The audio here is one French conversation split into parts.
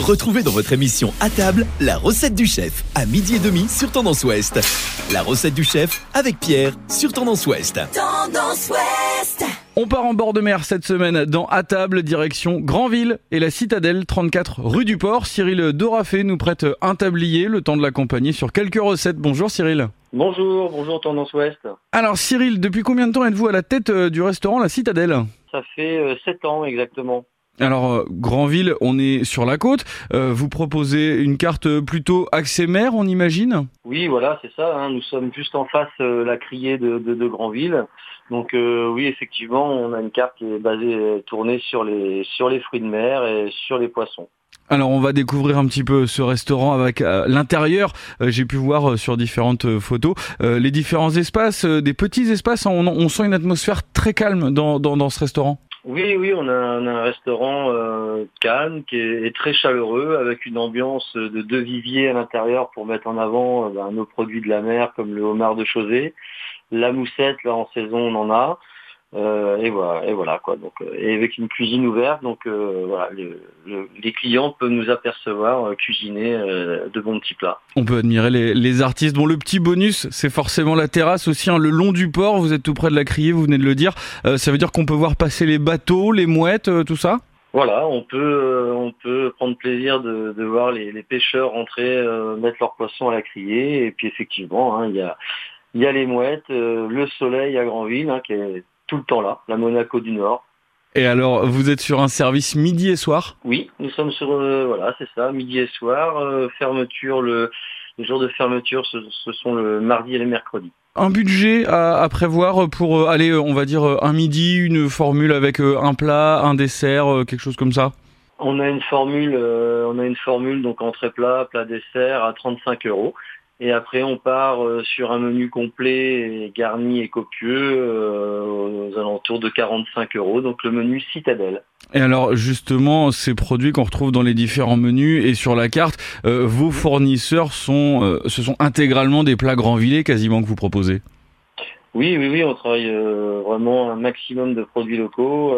Retrouvez dans votre émission à table la recette du chef à midi et demi sur Tendance Ouest. La recette du chef avec Pierre sur Tendance Ouest. Tendance Ouest. On part en bord de mer cette semaine dans À table, direction Grandville et la citadelle 34 rue du Port. Cyril Dorafé nous prête un tablier, le temps de l'accompagner sur quelques recettes. Bonjour Cyril. Bonjour, bonjour Tendance Ouest. Alors Cyril, depuis combien de temps êtes-vous à la tête euh, du restaurant La Citadelle? Ça fait 7 ans exactement. Alors, euh, Grandville, on est sur la côte. Euh, vous proposez une carte plutôt axée mer, on imagine? Oui, voilà, c'est ça. hein. Nous sommes juste en face euh, la criée de, de, de Grandville. Donc euh, oui, effectivement, on a une carte qui est basée, euh, tournée sur les, sur les fruits de mer et sur les poissons. Alors, on va découvrir un petit peu ce restaurant avec euh, l'intérieur. Euh, J'ai pu voir euh, sur différentes euh, photos euh, les différents espaces, euh, des petits espaces. On, on sent une atmosphère très calme dans, dans, dans ce restaurant. Oui, oui, on a, un restaurant euh, qui est, est très chaleureux avec une ambiance de deux viviers à l'intérieur pour mettre en avant euh, ben, nos produits de la mer comme le homard de Chausée. La moussette, là en saison, on en a. Euh, et voilà, et voilà quoi. Donc, euh, et avec une cuisine ouverte, donc euh, voilà, le- le- les clients peuvent nous apercevoir euh, cuisiner euh, de bons petits plats. On peut admirer les, les artistes. Bon, le petit bonus, c'est forcément la terrasse aussi, hein, le long du port. Vous êtes tout près de la criée, vous venez de le dire. Euh, ça veut dire qu'on peut voir passer les bateaux, les mouettes, euh, tout ça? Voilà, on peut euh, on peut prendre plaisir de, de voir les, les pêcheurs rentrer, euh, mettre leurs poissons à la criée, et puis effectivement, hein, il y a il y a les mouettes, euh, le soleil à Grandville hein, qui est tout le temps là, la Monaco du Nord. Et alors, vous êtes sur un service midi et soir? Oui, nous sommes sur euh, voilà, c'est ça, midi et soir, euh, fermeture le les jours de fermeture, ce, ce sont le mardi et le mercredi. Un budget à, à prévoir pour euh, aller, on va dire, un midi, une formule avec un plat, un dessert, quelque chose comme ça? On a une formule, on a une formule donc entrée plat, plat dessert à 35 euros. Et après, on part euh, sur un menu complet, et garni et copieux, euh, aux alentours de 45 euros. Donc le menu citadelle. Et alors, justement, ces produits qu'on retrouve dans les différents menus et sur la carte, euh, vos fournisseurs sont, ce sont intégralement des plats Grandvillers quasiment que vous proposez? Oui, oui, oui, on travaille vraiment un maximum de produits locaux.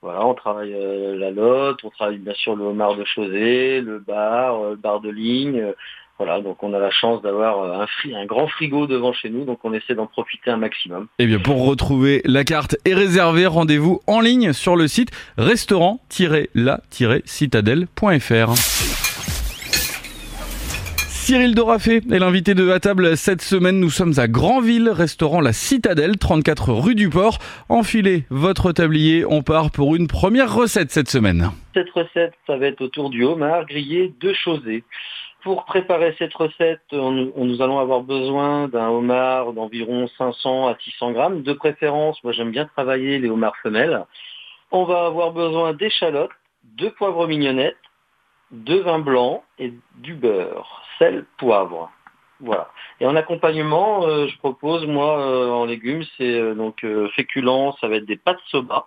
voilà, on travaille euh, la lotte, on travaille bien sûr le homard de Chausée, le bar, euh, le bar de ligne. Voilà, donc on a la chance d'avoir euh, un, fri- un grand frigo devant chez nous, donc on essaie d'en profiter un maximum. Eh bien, pour retrouver la carte et réserver, rendez-vous en ligne sur le site restaurant-la-citadelle.fr. Cyril Dorafé est l'invité de À table cette semaine. Nous sommes à Grandville, restaurant La Citadelle, 34 rue du Port. Enfilez votre tablier, on part pour une première recette cette semaine. Cette recette, ça va être autour du homard grillé de Chausée. Pour préparer cette recette, nous allons avoir besoin d'un homard d'environ 500 à 600 grammes. De préférence, moi j'aime bien travailler les homards femelles. On va avoir besoin d'échalotes, de poivre mignonnettes, de vin blanc et du beurre, sel, poivre. Voilà. Et en accompagnement, euh, je propose moi euh, en légumes, c'est euh, donc euh, féculent, ça va être des pâtes soba,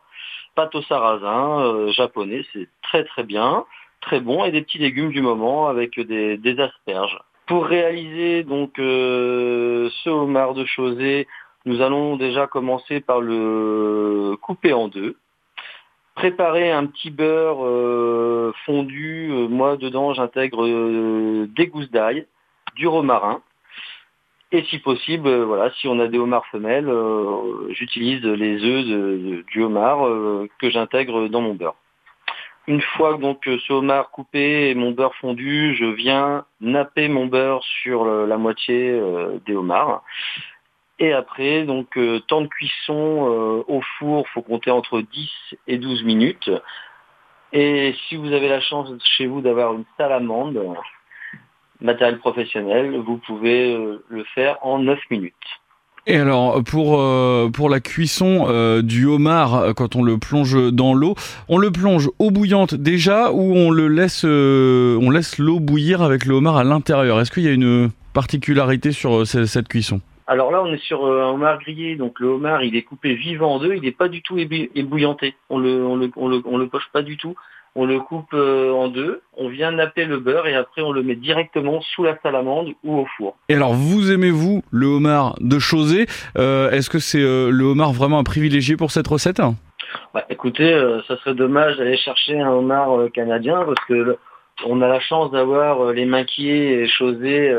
pâtes au sarrasin japonais, c'est très très bien, très bon, et des petits légumes du moment avec des, asperges. Pour réaliser donc euh, ce homard de Chausée, nous allons déjà commencer par le couper en deux. Préparer un petit beurre euh, fondu. Euh, moi, dedans, j'intègre des gousses d'ail, du romarin. Et si possible, voilà, si on a des homards femelles, j'utilise les œufs du homard que j'intègre dans mon beurre. Une fois donc euh, ce homard coupé et mon beurre fondu, je viens napper mon beurre sur le- la moitié euh, des homards. Et après, donc euh, temps de cuisson euh, au four, faut compter entre 10 et 12 minutes. Et si vous avez la chance chez vous d'avoir une salamande, euh, matériel professionnel, vous pouvez euh, le faire en 9 minutes. Et alors, pour, euh, pour la cuisson euh, du homard, euh, quand on le plonge dans l'eau, on le plonge eau bouillante déjà ou on le laisse, euh, on laisse l'eau bouillir avec le homard à l'intérieur? Est-ce qu'il y a une particularité sur euh, ce- cette cuisson? Alors là, on est sur euh, un homard grillé, donc le homard, il est coupé vivant en deux, il n'est pas du tout ébouillanté. On le, on le, on le, on le poche pas du tout. On le coupe euh, en deux, on vient napper le beurre et après on le met directement sous la salamande ou au four. Et alors, vous aimez-vous le homard de Chausée Euh, Est-ce que c'est euh, le homard vraiment un privilégié pour cette recette? Bah, écoutez, euh, ça serait dommage d'aller chercher un homard canadien parce que on a la chance d'avoir les maquis et chaussés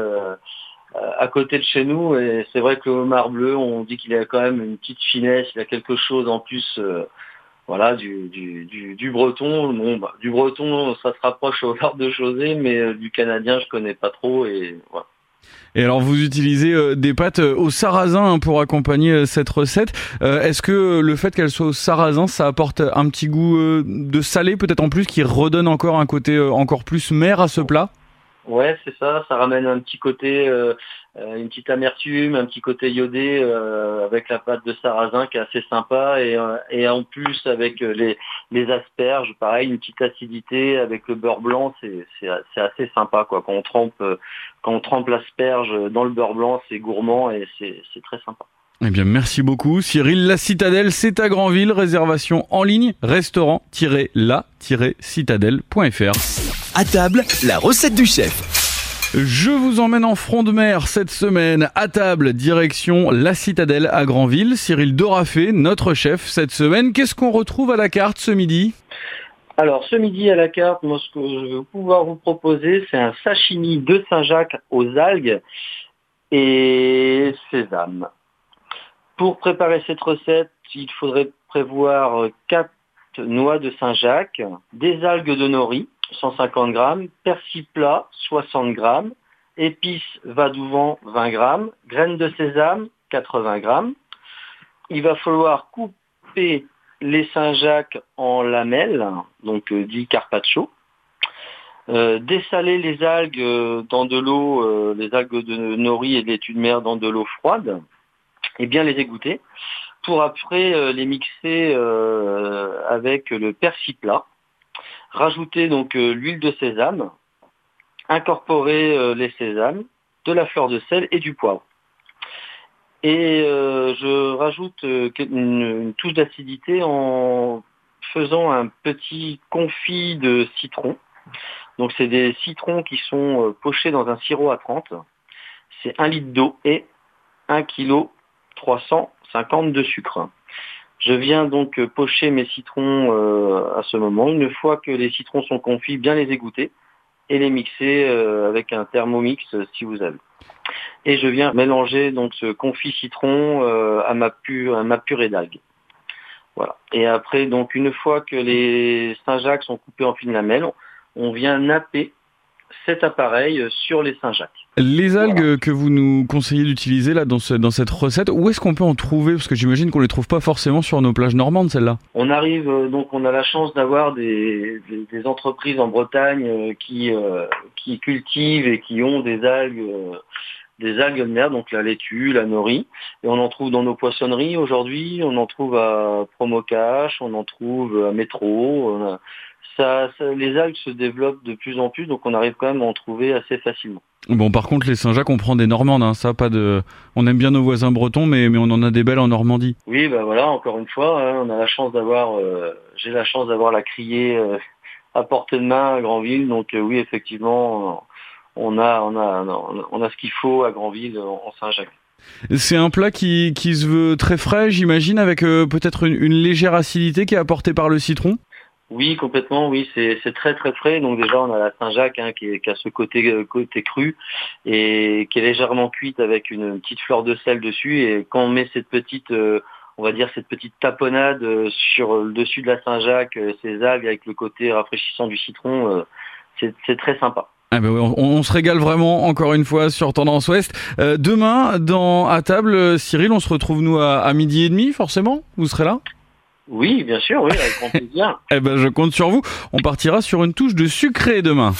à côté de chez nous. Et c'est vrai que le homard bleu, on dit qu'il a quand même une petite finesse, il a quelque chose en plus voilà, du, du, du, breton. Bon, bah, du breton, ça se rapproche au homard de Chaussée, mais du canadien, je connais pas trop. Et voilà. Et alors vous utilisez euh, des pâtes euh, au sarrasin hein, pour accompagner euh, cette recette. Est-ce que le fait qu'elle soit au sarrasin, ça apporte un petit goût de salé peut-être en plus qui redonne encore un côté encore plus mer à ce plat? Ouais, c'est ça. Ça ramène un petit côté, euh, euh, une petite amertume, un petit côté iodé euh, avec la pâte de sarrasin qui est assez sympa et, et en plus avec les, les asperges, pareil, une petite acidité avec le beurre blanc, c'est, c'est, assez sympa quoi. Quand on trempe, quand on trempe l'asperge dans le beurre blanc, c'est gourmand et c'est, c'est très sympa. Eh bien, merci beaucoup. Cyril, la citadelle, c'est à Granville. Réservation en ligne, restaurant-la-citadelle.fr. À table, la recette du chef. Je vous emmène en front de mer cette semaine. À table, direction la citadelle à Granville. Cyril Dorafé, notre chef cette semaine. Qu'est-ce qu'on retrouve à la carte ce midi? Alors ce midi à la carte, moi ce que je vais pouvoir vous proposer, c'est un sashimi de Saint-Jacques aux algues et sésame. Pour préparer cette recette, il faudrait prévoir 4 noix de Saint-Jacques, des algues de nori, 150 grammes, persil plat 60 grammes, épices vadouvant 20 grammes, graines de sésame 80 grammes. Il va falloir couper les Saint-Jacques en lamelles, donc euh, dit carpaccio. Euh, dessaler les algues euh, dans de l'eau, les algues de nori et d'études de mer dans de l'eau froide, et bien les égoutter, pour après les mixer avec le persil plat Rajouter donc euh, l'huile de sésame, incorporer euh, les sésames, de la fleur de sel et du poivre. Et euh, je rajoute une, touche d'acidité en faisant un petit confit de citron. Donc c'est des citrons qui sont pochés dans un sirop à 30. C'est un litre d'eau et 1 kg 350 de sucre. Je viens donc euh, pocher mes citrons euh, à ce moment. Une fois que les citrons sont confits, bien les égoutter et les mixer euh, avec un thermomix si vous avez. Et je viens mélanger donc ce confit citron à ma à purée d'algues. Voilà. Et après donc une fois que les Saint-Jacques sont coupés en fines lamelles, on vient napper cet appareil sur les Saint-Jacques. Les algues que vous nous conseillez d'utiliser là dans, dans cette recette, où est-ce qu'on peut en trouver? Parce que j'imagine qu'on les trouve pas forcément sur nos plages normandes, celles-là. On arrive euh, donc, on a la chance d'avoir des, entreprises en Bretagne euh, qui euh, qui cultivent et qui ont des algues. Des algues de mer, donc la laitue, la nori, et on en trouve dans nos poissonneries aujourd'hui, on en trouve à Promocash, on en trouve à Métro, ça, les algues se développent de plus en plus, donc on arrive quand même à en trouver assez facilement. Bon, par contre, les Saint-Jacques, on prend des Normandes, hein, ça, pas de. On aime bien nos voisins bretons, mais, mais on en a des belles en Normandie. Oui, bah voilà, encore une fois, hein, on a la chance d'avoir, euh, j'ai la chance d'avoir la criée euh, à portée de main à Granville, donc euh, oui, effectivement, on a, on a, on a ce qu'il faut à Granville en Saint-Jacques. C'est un plat qui, qui se veut très frais, j'imagine, avec peut-être une, une, légère acidité qui est apportée par le citron? Oui, complètement, oui, c'est très très frais. Donc déjà, on a la Saint-Jacques hein, qui, a ce côté, euh, côté cru et qui est légèrement cuite avec une petite fleur de sel dessus. Et quand on met cette petite, euh, on va dire cette petite taponnade euh, sur le dessus de la Saint-Jacques, ces algues avec le côté rafraîchissant du citron, c'est très sympa. Ah ben on, se régale vraiment encore une fois sur Tendance Ouest. demain, dans à table, Cyril, on se retrouve nous à midi et demi, forcément? Vous serez là? Oui, bien sûr, oui, avec grand plaisir. eh ben, je compte sur vous. On partira sur une touche de sucré demain.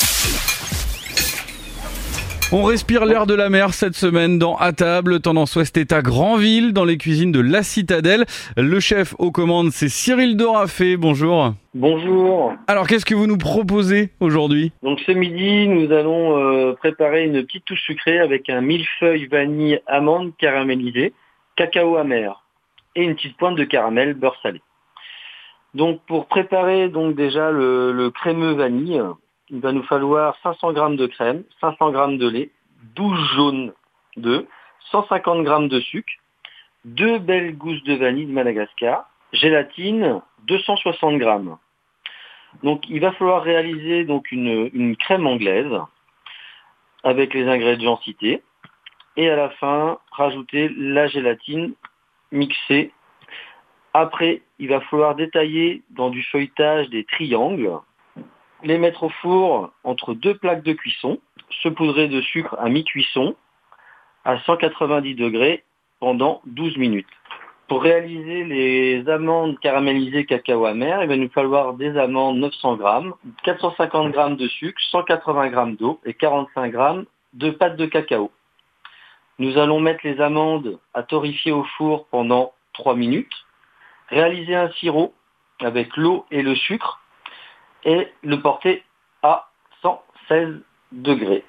On respire l'air de la mer cette semaine dans À table. Tendance Ouest est à Granville, dans les cuisines de La Citadelle. Le chef aux commandes, c'est Cyril Dorafé. Bonjour. Bonjour. Alors, qu'est-ce que vous nous proposez aujourd'hui? Donc, ce midi, nous allons euh, préparer une petite touche sucrée avec un millefeuille vanille amande caramélisée, cacao amer et une petite pointe de caramel beurre salé. Donc pour préparer donc déjà le, crémeux vanille, il va nous falloir 500 g de crème, 500 g de lait, 12 jaunes d'œufs, 150 g de sucre, deux belles gousses de vanille de Madagascar, gélatine 260 g. Donc il va falloir réaliser donc une, une crème anglaise avec les ingrédients cités et à la fin rajouter la gélatine mixée. Après, il va falloir détailler dans du feuilletage des triangles, les mettre au four entre deux plaques de cuisson, se poudrer de sucre à mi-cuisson à 190 degrés pendant 12 minutes. Pour réaliser les amandes caramélisées cacao amer, il va nous falloir des amandes 900 grammes, 450 grammes de sucre, 180 grammes d'eau et 45 grammes de pâte de cacao. Nous allons mettre les amandes à torréfier au four pendant 3 minutes, réaliser un sirop avec l'eau et le sucre et le porter à 116 degrés.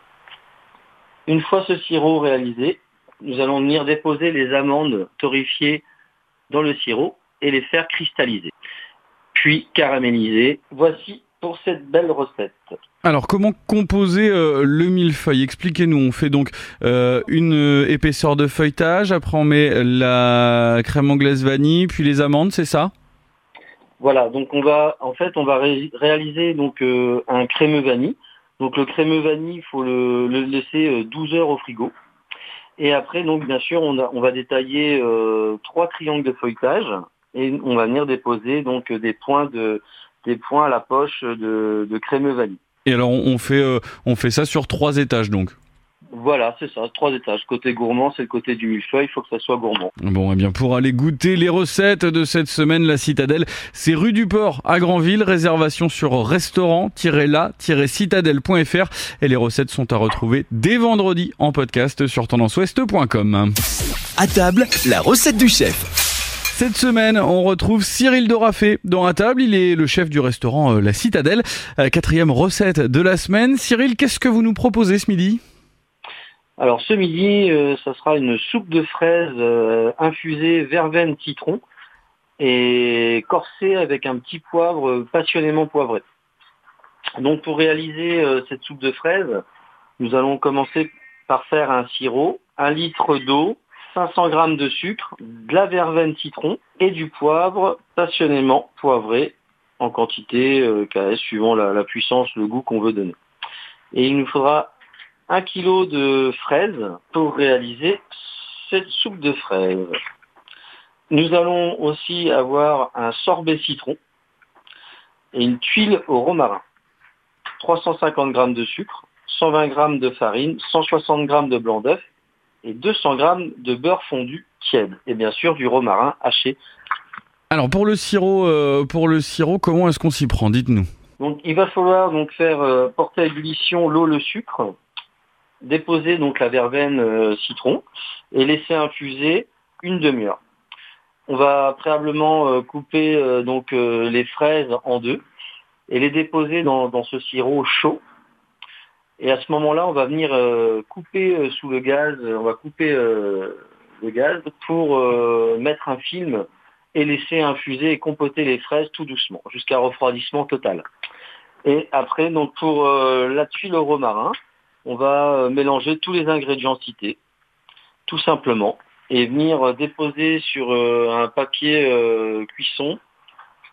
Une fois ce sirop réalisé, nous allons venir déposer les amandes torréfiées dans le sirop et les faire cristalliser, puis caraméliser. Voici pour cette belle recette. Alors comment composer euh, le millefeuille? Expliquez-nous. On fait donc euh, une euh, épaisseur de feuilletage, après on met la crème anglaise vanille, puis les amandes, c'est ça? Voilà, donc on va en fait on va réaliser donc un crémeux vanille. Donc le crémeux vanille, il faut le, laisser 12 heures au frigo. Et après, donc bien sûr, on, va détailler trois triangles de feuilletage et on va venir déposer donc des points de des points à la poche de, de crémeux vanille. Et alors on fait, euh, on fait ça sur trois étages donc? Voilà, c'est ça, trois étages. Côté gourmand, c'est le côté du millefeuille, il faut que ça soit gourmand. Bon, et eh bien pour aller goûter les recettes de cette semaine, la Citadelle, c'est rue du Port à Granville, réservation sur restaurant-la-citadelle.fr et les recettes sont à retrouver dès vendredi en podcast sur tendanceouest.com. À table, la recette du chef. Cette semaine, on retrouve Cyril Dorafé dans la table. Il est le chef du restaurant euh, La Citadelle. Euh, quatrième recette de la semaine. Cyril, qu'est-ce que vous nous proposez ce midi? Alors ce midi, euh, ça sera une soupe de fraises infusée verveine citron et corsée avec un petit poivre passionnément poivré. Donc pour réaliser cette soupe de fraises, nous allons commencer par faire un sirop, un litre d'eau, 500 g de sucre, de la verveine citron et du poivre passionnément poivré en quantité euh, KS suivant la, puissance, le goût qu'on veut donner. Et il nous faudra 1 kg de fraises pour réaliser cette soupe de fraises. Nous allons aussi avoir un sorbet citron et une tuile au romarin. 350 g de sucre, 120 g de farine, 160 g de blanc d'œuf et 200 g de beurre fondu tiède et bien sûr du romarin haché. Alors pour le sirop, euh, pour le sirop, comment est-ce qu'on s'y prend? Dites-nous. Donc il va falloir donc faire euh, porter à ébullition l'eau, le sucre, déposer donc la verveine euh, citron et laisser infuser une demi-heure. On va préalablement couper donc les fraises en deux et les déposer dans ce sirop chaud et à ce moment-là, on va venir euh, couper euh, sous le gaz, euh, on va couper le gaz pour mettre un film et laisser infuser et compoter les fraises tout doucement, jusqu'à refroidissement total. Et après, donc pour la tuile au romarin, on va mélanger tous les ingrédients cités, tout simplement, et venir déposer sur un papier cuisson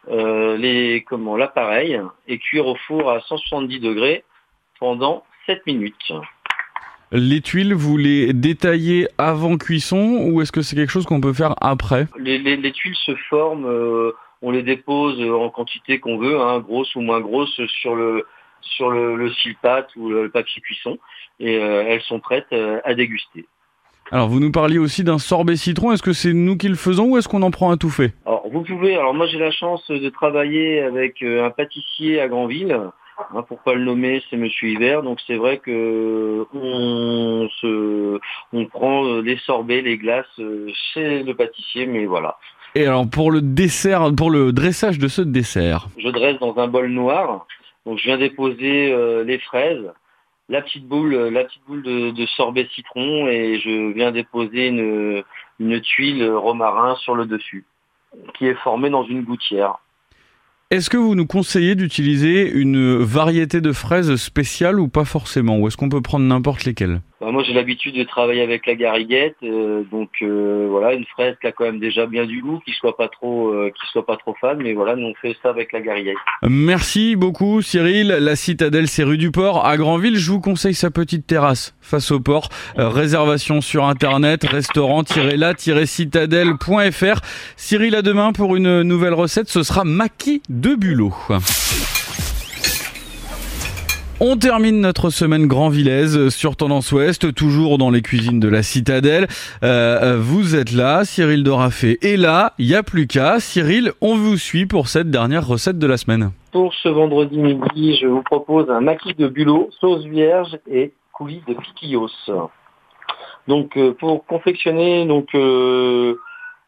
les comment l'appareil et cuire au four à 170 degrés pendant 7 minutes. Les tuiles, vous les détaillez avant cuisson ou est-ce que c'est quelque chose qu'on peut faire après? Les, tuiles se forment, euh, on les dépose en quantité qu'on veut, hein, grosse ou moins grosse, sur le sur le, le ou le papier cuisson et euh, elles sont prêtes euh, à déguster. Alors vous nous parliez aussi d'un sorbet citron, est-ce que c'est nous qui le faisons ou est-ce qu'on en prend un tout fait? Alors vous pouvez, alors moi j'ai la chance de travailler avec un pâtissier à Granville Hein, pour pas le nommer, c'est Monsieur Hiver. Donc c'est vrai que on se, on prend les sorbets, les glaces euh, chez le pâtissier, mais voilà. Et alors pour le dessert, pour le dressage de ce dessert? Je dresse dans un bol noir. Donc je viens déposer euh, les fraises, la petite boule, boule de, sorbet citron et je viens déposer une, une tuile romarin sur le dessus, qui est formée dans une gouttière. Est-ce que vous nous conseillez d'utiliser une variété de fraises spéciale ou pas forcément? Ou est-ce qu'on peut prendre n'importe lesquelles? Bah, moi j'ai l'habitude de travailler avec la gariguette, euh, donc euh, voilà une fraise qui a quand même déjà bien du goût, qui soit pas trop, euh, qui soit pas trop fan, mais voilà nous on fait ça avec la gariguette. Merci beaucoup Cyril. La citadelle c'est rue du Port à Granville. Je vous conseille sa petite terrasse face au port. réservation sur internet restaurant-la-citadelle.fr. Cyril à demain pour une nouvelle recette. Ce sera maquis de bulot. On termine notre semaine Grand Villaise sur Tendance Ouest, toujours dans les cuisines de la Citadelle. Euh, euh, vous êtes là, Cyril Dorafé est là, il n'y a plus qu'à. Cyril, on vous suit pour cette dernière recette de la semaine. Pour ce vendredi midi, je vous propose un maquis de bulot, sauce vierge et coulis de piquillos. Donc euh, pour confectionner donc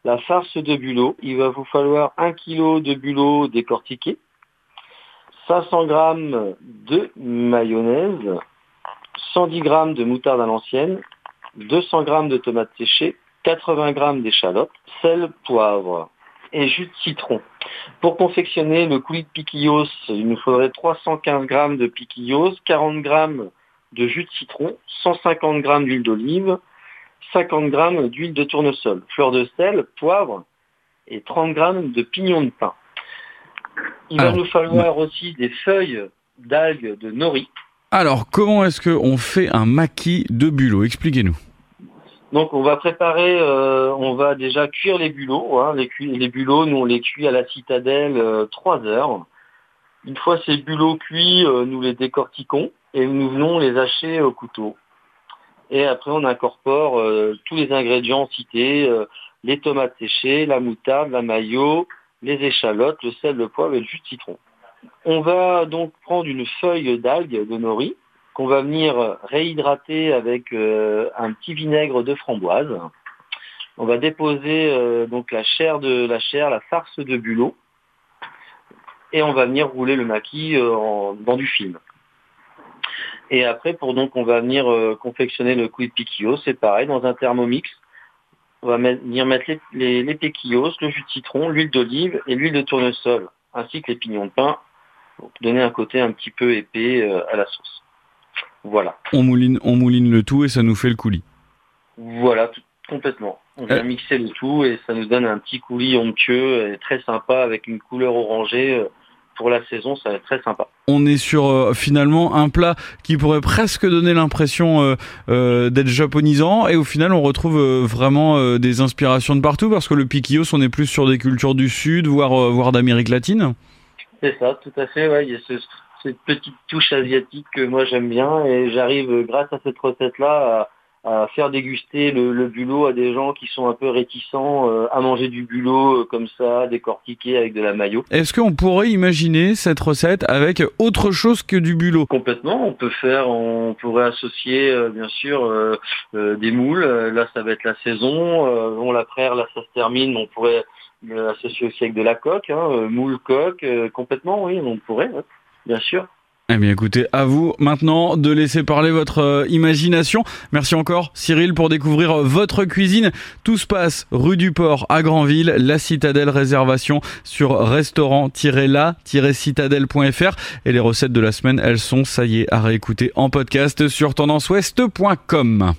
la farce de bulot, il va vous falloir un kilo de bulot décortiqué, 500 g de mayonnaise, 110 g de moutarde à l'ancienne, 200 g de tomates séchées, 80 g d'échalotes, sel, poivre et jus de citron. Pour confectionner le coulis de piquillos, il nous faudrait 315 g de piquillos, 40 g de jus de citron, 150 g d'huile d'olive, 50 g d'huile de tournesol, fleur de sel, poivre et 30 g de pignon de pain. Il va nous falloir aussi des feuilles d'algues de nori. Alors, comment est-ce qu'on fait un maquis de bulot? Expliquez-nous. Donc, on va préparer, euh, on va déjà cuire les bulots. Hein. les, les, bulots, nous, on les cuit à la citadelle euh, 3 heures. Une fois ces bulots cuits, euh, nous les décortiquons et nous venons les hacher au couteau. Et après, on incorpore euh, tous les ingrédients cités, les tomates séchées, la moutarde, la maillot, les échalotes, le sel, le poivre et le jus de citron. On va donc prendre une feuille d'algue de nori qu'on va venir réhydrater avec euh, un petit vinaigre de framboise. On va déposer euh, donc la chair de la farce de bulot, et on va venir rouler le maquis euh, dans du film. Et après, pour donc, on va venir confectionner le coulis de piquillo, c'est pareil, dans un thermomix, on va venir mettre les, les, péquillos, le jus de citron, l'huile d'olive et l'huile de tournesol, ainsi que les pignons de pain, pour donner un côté un petit peu épais euh, à la sauce. Voilà. On mouline, on mouline le tout et ça nous fait le coulis. Voilà, complètement. On vient euh. mixer le tout et ça nous donne un petit coulis onctueux et très sympa avec une couleur orangée. Euh, pour la saison, ça va être très sympa. On est sur euh, finalement un plat qui pourrait presque donner l'impression euh, euh, d'être japonisant et au final on retrouve vraiment des inspirations de partout parce que le piquillos on est plus sur des cultures du sud voire voire d'Amérique latine. C'est ça, tout à fait. Ouais. Il y a cette petite touche asiatique que moi j'aime bien et j'arrive grâce à cette recette là à à faire déguster le, bulot à des gens qui sont un peu réticents euh, à manger du bulot euh, comme ça, décortiqué avec de la maillot. Est-ce qu'on pourrait imaginer cette recette avec autre chose que du bulot? Complètement, on peut faire, on pourrait associer euh, bien sûr des moules, là ça va être la saison, on la prère, là ça se termine, on pourrait l'associer aussi avec de la coque, hein, moule coque, complètement oui, on pourrait, bien sûr. Eh bien écoutez, à vous maintenant de laisser parler votre euh, imagination. Merci encore Cyril pour découvrir euh, votre cuisine. Tout se passe rue du Port à Granville, la Citadelle réservation sur restaurant-la-citadelle.fr et les recettes de la semaine, elles sont ça y est à réécouter en podcast sur tendanceouest.com.